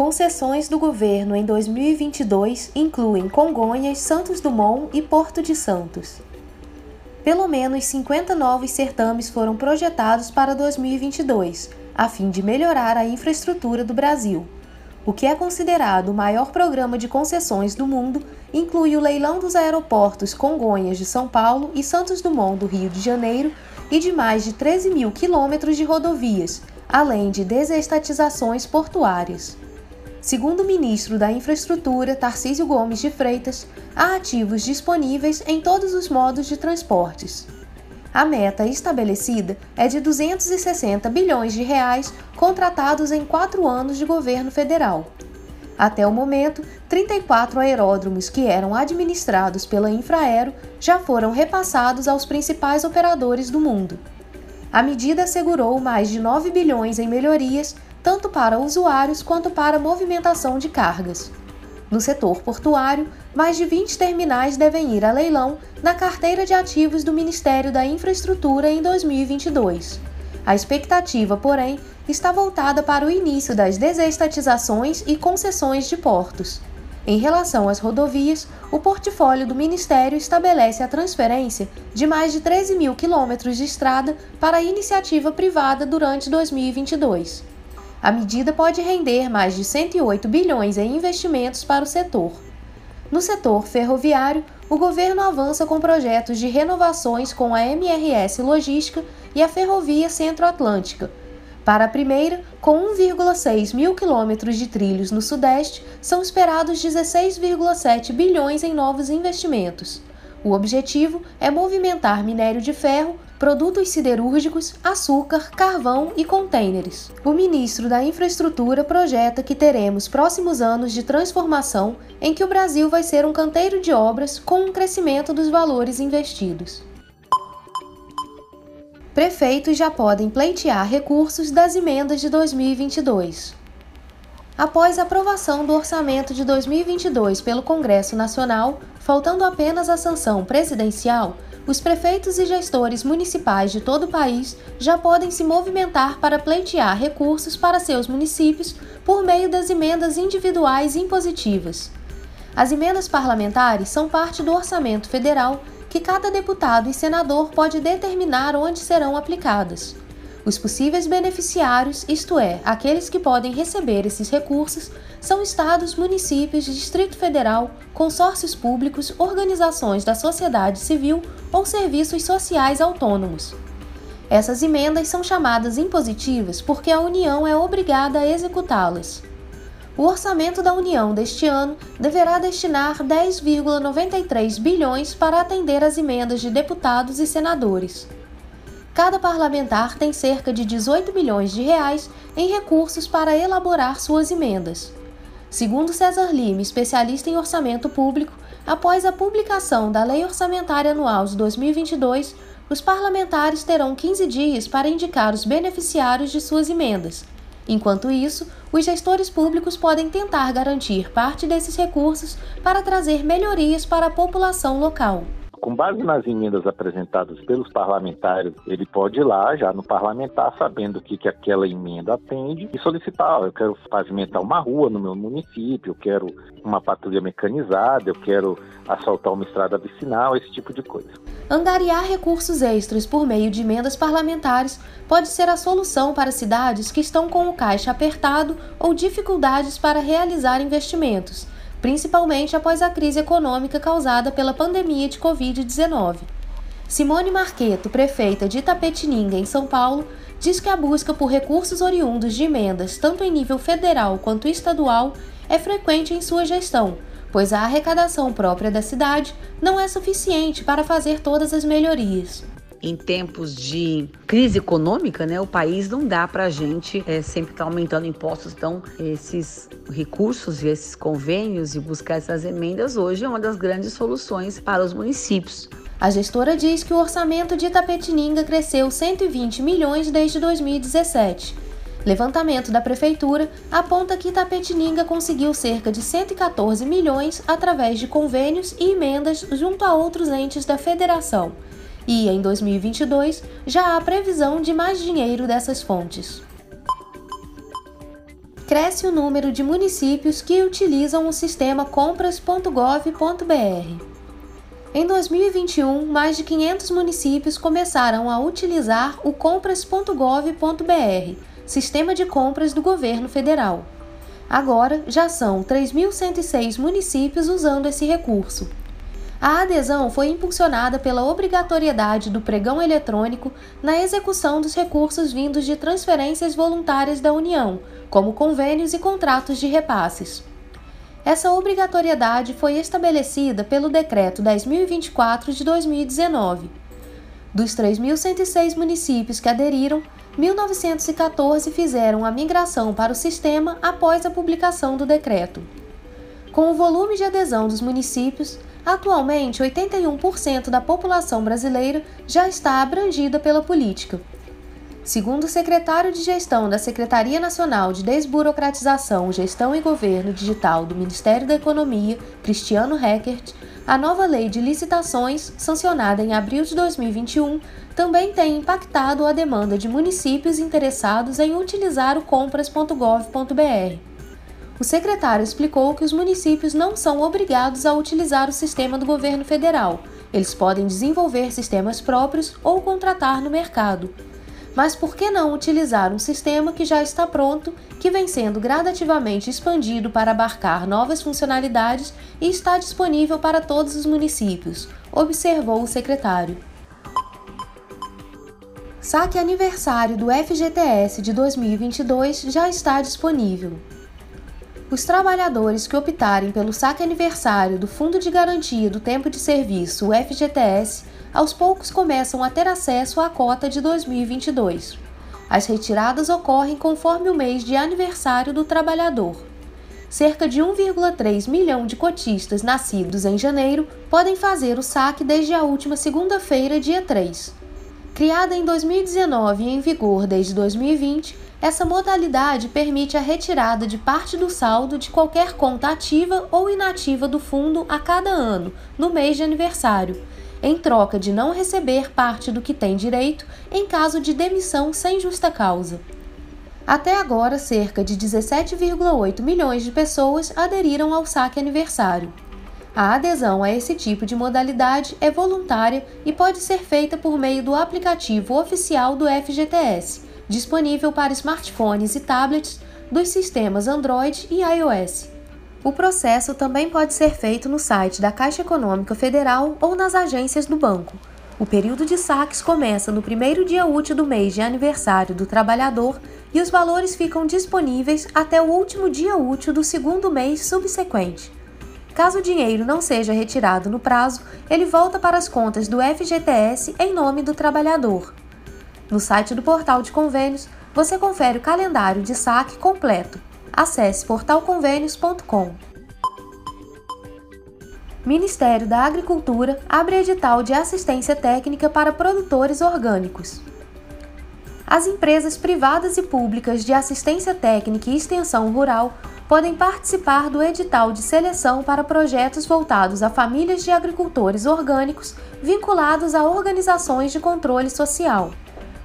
Concessões do governo em 2022 incluem Congonhas, Santos Dumont e Porto de Santos. Pelo menos 50 novos certames foram projetados para 2022, a fim de melhorar a infraestrutura do Brasil. O que é considerado o maior programa de concessões do mundo inclui o leilão dos aeroportos Congonhas de São Paulo e Santos Dumont do Rio de Janeiro e de mais de 13 mil quilômetros de rodovias, além de desestatizações portuárias. Segundo o ministro da Infraestrutura, Tarcísio Gomes de Freitas, há ativos disponíveis em todos os modos de transportes. A meta estabelecida é de 260 bilhões de reais contratados em quatro anos de governo federal. Até o momento, 34 aeródromos que eram administrados pela Infraero já foram repassados aos principais operadores do mundo. A medida assegurou mais de 9 bilhões em melhorias tanto para usuários quanto para movimentação de cargas. No setor portuário, mais de 20 terminais devem ir a leilão na carteira de ativos do Ministério da Infraestrutura em 2022. A expectativa, porém, está voltada para o início das desestatizações e concessões de portos. Em relação às rodovias, o portfólio do Ministério estabelece a transferência de mais de 13 mil quilômetros de estrada para a iniciativa privada durante 2022. A medida pode render mais de 108 bilhões em investimentos para o setor. No setor ferroviário, o governo avança com projetos de renovações com a MRS Logística e a Ferrovia Centro-Atlântica. Para a primeira, com 1,6 mil quilômetros de trilhos no Sudeste, são esperados 16,7 bilhões em novos investimentos. O objetivo é movimentar minério de ferro, produtos siderúrgicos, açúcar, carvão e contêineres. O ministro da Infraestrutura projeta que teremos próximos anos de transformação em que o Brasil vai ser um canteiro de obras com um crescimento dos valores investidos. Prefeitos já podem pleitear recursos das emendas de 2022. Após a aprovação do orçamento de 2022 pelo Congresso Nacional, faltando apenas a sanção presidencial, os prefeitos e gestores municipais de todo o país já podem se movimentar para pleitear recursos para seus municípios por meio das emendas individuais impositivas. As emendas parlamentares são parte do orçamento federal que cada deputado e senador pode determinar onde serão aplicadas. Os possíveis beneficiários, isto é, aqueles que podem receber esses recursos, são estados, municípios, Distrito Federal, consórcios públicos, organizações da sociedade civil ou serviços sociais autônomos. Essas emendas são chamadas impositivas porque a União é obrigada a executá-las. O orçamento da União deste ano deverá destinar 10,93 bilhões para atender as emendas de deputados e senadores cada parlamentar tem cerca de 18 milhões de reais em recursos para elaborar suas emendas. Segundo César Lima, especialista em orçamento público, após a publicação da Lei Orçamentária Anual de 2022, os parlamentares terão 15 dias para indicar os beneficiários de suas emendas. Enquanto isso, os gestores públicos podem tentar garantir parte desses recursos para trazer melhorias para a população local com base nas emendas apresentadas pelos parlamentares, ele pode ir lá, já no parlamentar, sabendo o que, que aquela emenda atende, e solicitar: eu quero pavimentar uma rua no meu município, eu quero uma patrulha mecanizada, eu quero assaltar uma estrada vicinal, esse tipo de coisa. Angariar recursos extras por meio de emendas parlamentares pode ser a solução para cidades que estão com o caixa apertado ou dificuldades para realizar investimentos principalmente após a crise econômica causada pela pandemia de Covid-19. Simone Marqueto, prefeita de Itapetininga, em São Paulo, diz que a busca por recursos oriundos de emendas, tanto em nível federal quanto estadual, é frequente em sua gestão, pois a arrecadação própria da cidade não é suficiente para fazer todas as melhorias. Em tempos de crise econômica, né, o país não dá para a gente é, sempre estar tá aumentando impostos. Então, esses recursos e esses convênios e buscar essas emendas hoje é uma das grandes soluções para os municípios. A gestora diz que o orçamento de Itapetininga cresceu 120 milhões desde 2017. Levantamento da prefeitura aponta que Itapetininga conseguiu cerca de 114 milhões através de convênios e emendas junto a outros entes da federação. E em 2022 já há previsão de mais dinheiro dessas fontes. Cresce o número de municípios que utilizam o sistema compras.gov.br. Em 2021, mais de 500 municípios começaram a utilizar o compras.gov.br, sistema de compras do governo federal. Agora, já são 3.106 municípios usando esse recurso. A adesão foi impulsionada pela obrigatoriedade do pregão eletrônico na execução dos recursos vindos de transferências voluntárias da União, como convênios e contratos de repasses. Essa obrigatoriedade foi estabelecida pelo Decreto 10.024 de 2019. Dos 3.106 municípios que aderiram, 1.914 fizeram a migração para o sistema após a publicação do decreto. Com o volume de adesão dos municípios, atualmente 81% da população brasileira já está abrangida pela política. Segundo o secretário de Gestão da Secretaria Nacional de Desburocratização, Gestão e Governo Digital do Ministério da Economia, Cristiano Reckert, a nova lei de licitações, sancionada em abril de 2021, também tem impactado a demanda de municípios interessados em utilizar o compras.gov.br. O secretário explicou que os municípios não são obrigados a utilizar o sistema do governo federal. Eles podem desenvolver sistemas próprios ou contratar no mercado mas por que não utilizar um sistema que já está pronto, que vem sendo gradativamente expandido para abarcar novas funcionalidades e está disponível para todos os municípios? Observou o secretário. Saque aniversário do FGTS de 2022 já está disponível. Os trabalhadores que optarem pelo saque aniversário do Fundo de Garantia do Tempo de Serviço, o FGTS, aos poucos começam a ter acesso à cota de 2022. As retiradas ocorrem conforme o mês de aniversário do trabalhador. Cerca de 1,3 milhão de cotistas nascidos em janeiro podem fazer o saque desde a última segunda-feira, dia 3. Criada em 2019 e em vigor desde 2020, essa modalidade permite a retirada de parte do saldo de qualquer conta ativa ou inativa do fundo a cada ano, no mês de aniversário, em troca de não receber parte do que tem direito em caso de demissão sem justa causa. Até agora, cerca de 17,8 milhões de pessoas aderiram ao saque aniversário. A adesão a esse tipo de modalidade é voluntária e pode ser feita por meio do aplicativo oficial do FGTS, disponível para smartphones e tablets dos sistemas Android e iOS. O processo também pode ser feito no site da Caixa Econômica Federal ou nas agências do banco. O período de saques começa no primeiro dia útil do mês de aniversário do trabalhador e os valores ficam disponíveis até o último dia útil do segundo mês subsequente. Caso o dinheiro não seja retirado no prazo, ele volta para as contas do FGTS em nome do trabalhador. No site do Portal de Convênios, você confere o calendário de saque completo Acesse portalconvênios.com. Ministério da Agricultura abre edital de assistência técnica para produtores orgânicos. As empresas privadas e públicas de assistência técnica e extensão rural podem participar do edital de seleção para projetos voltados a famílias de agricultores orgânicos vinculados a organizações de controle social.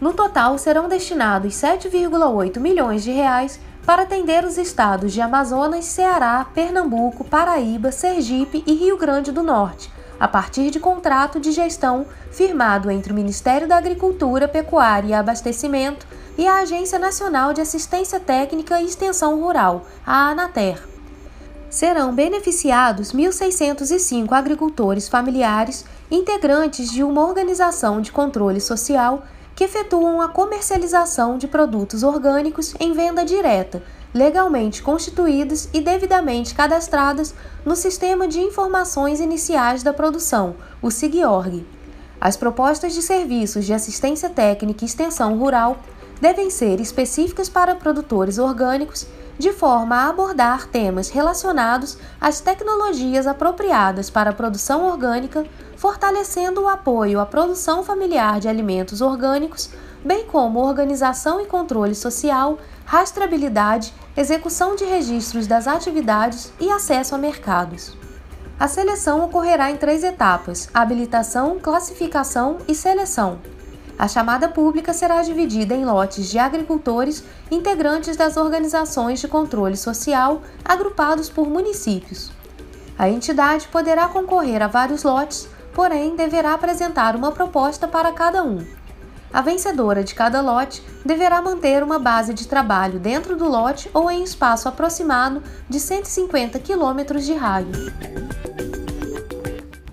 No total, serão destinados 7,8 milhões de reais para atender os estados de Amazonas, Ceará, Pernambuco, Paraíba, Sergipe e Rio Grande do Norte, a partir de contrato de gestão firmado entre o Ministério da Agricultura, Pecuária e Abastecimento e a Agência Nacional de Assistência Técnica e Extensão Rural, a ANATER. Serão beneficiados 1.605 agricultores familiares, integrantes de uma organização de controle social que efetuam a comercialização de produtos orgânicos em venda direta, legalmente constituídas e devidamente cadastradas no Sistema de Informações Iniciais da Produção, o SIGIORG. As propostas de serviços de assistência técnica e extensão rural devem ser específicas para produtores orgânicos, de forma a abordar temas relacionados às tecnologias apropriadas para a produção orgânica, fortalecendo o apoio à produção familiar de alimentos orgânicos, bem como organização e controle social, rastreabilidade, execução de registros das atividades e acesso a mercados. A seleção ocorrerá em três etapas: habilitação, classificação e seleção. A chamada pública será dividida em lotes de agricultores integrantes das organizações de controle social agrupados por municípios. A entidade poderá concorrer a vários lotes, porém deverá apresentar uma proposta para cada um. A vencedora de cada lote deverá manter uma base de trabalho dentro do lote ou em espaço aproximado de 150 km de raio.